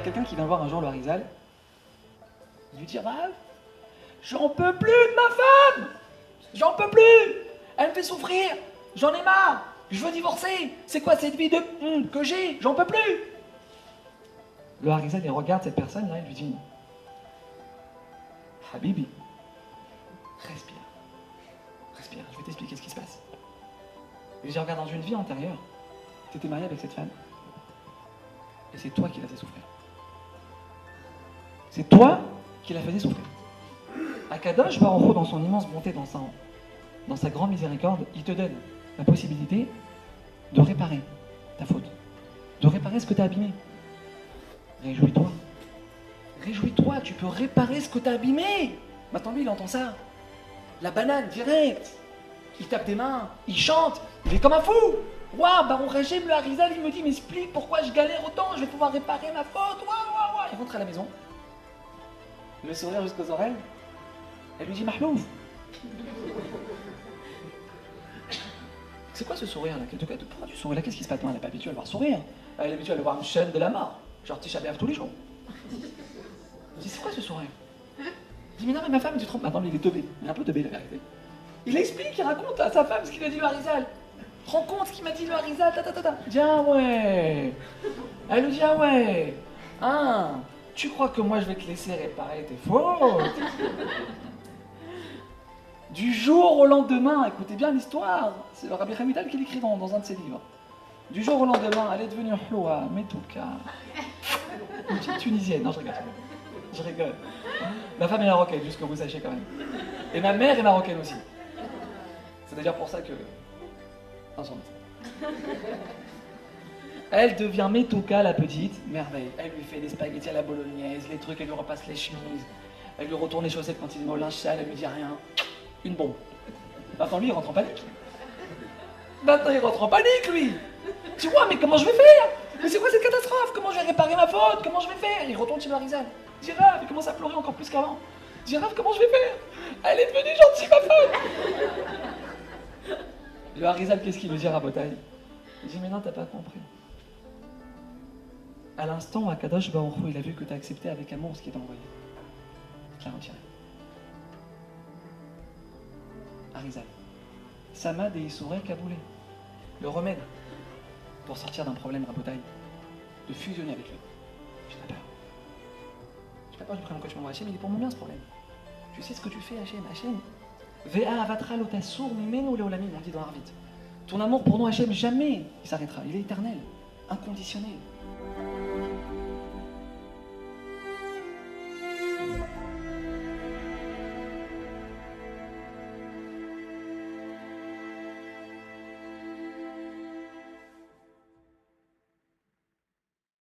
quelqu'un qui vient voir un jour le Harizal. Il lui dit Rav, j'en peux plus de ma femme J'en peux plus Elle me fait souffrir J'en ai marre Je veux divorcer C'est quoi cette vie de hum, que j'ai? J'en peux plus Le Harizal, il regarde cette personne-là et lui dit Habibi, respire. Respire, je vais t'expliquer ce qui se passe. Et je regarde dans une vie antérieure, tu étais marié avec cette femme. Et c'est toi qui la fait souffrir. C'est toi qui la faisais souffrir. Akadosh Baruch dans son immense bonté, dans sa, grande miséricorde, il te donne la possibilité de réparer ta faute, de réparer ce que tu as abîmé. Réjouis-toi. Réjouis-toi, tu peux réparer ce que tu as abîmé. Maintenant, lui, il entend ça. La banane, direct. Il tape des mains, il chante, il est comme un fou. Waouh, Baron Régime, le Harizal, il me dit, mais explique pourquoi je galère autant, je vais pouvoir réparer ma faute. Waouh, waouh, waouh. Il rentre à la maison, le sourire jusqu'aux oreilles. Elle lui dit, Mahlouf. C'est quoi ce sourire là? Pourquoi tu là Qu'est-ce qui se passe? Elle n'est pas habituée à le voir sourire. Elle est habituée à le voir une chaîne de la mort. Genre Tisha tous les jours. Je dis, c'est quoi ce sourire? Je dis, mais non, mais ma femme, tu te trompes. Attends, mais il est teubé. Il est un peu teubé, la vérité. Il explique, il raconte à sa femme ce qu'il a dit le Harizal. Rends compte ce qu'il m'a dit le Harizal, ta ta ta ta. Il dit, ah ouais. Elle lui dit, ah ouais. Ah, tu crois que moi je vais te laisser réparer tes fautes? Du jour au lendemain, écoutez bien l'histoire, c'est le Rabbi Hamidal qui l'écrit dans, un de ses livres. Du jour au lendemain, elle est devenue Hloa, Metouka. Une petite tunisienne, non je rigole. Je rigole. Ma femme est marocaine, juste que vous sachiez quand même. Et ma mère est marocaine aussi. C'est d'ailleurs pour ça que. Elle devient Metouka, la petite, merveille. Elle lui fait des spaghettis à la bolognaise, les trucs, elle lui repasse les chemises. Elle lui retourne les chaussettes quand il met au linge sale, elle lui dit rien. Une bombe. Maintenant, lui, il rentre en panique. Maintenant, il rentre en panique, lui. Tu vois, mais comment je vais faire? Mais c'est quoi cette catastrophe? Comment je vais réparer ma faute? Comment je vais faire? Il retourne chez Marizal. Girafe, il commence à pleurer encore plus qu'avant? Girafe, comment je vais faire? Elle est devenue gentille, ma femme Le Harizal, qu'est-ce qu'il veut dire à Botaï Il dit, mais non, t'as pas compris. À l'instant Akadosh Baruch il a vu que tu as accepté avec amour ce qui est envoyé. Il l'a retiré. Harizal. Samad et Issouré Kaboulé. Le remède pour sortir d'un problème Rabotaï, de fusionner avec lui. Je n'ai pas peur. Je n'ai pas peur du prénom que tu m'envoies Hachem, il est pour mon bien ce problème. Tu sais ce que tu fais Hachem Hachem? Vea avatra lotasur mimenu leolamim, on dit dans Arvit. Ton amour pour nous Hachem, jamais il s'arrêtera. Il est éternel, inconditionnel.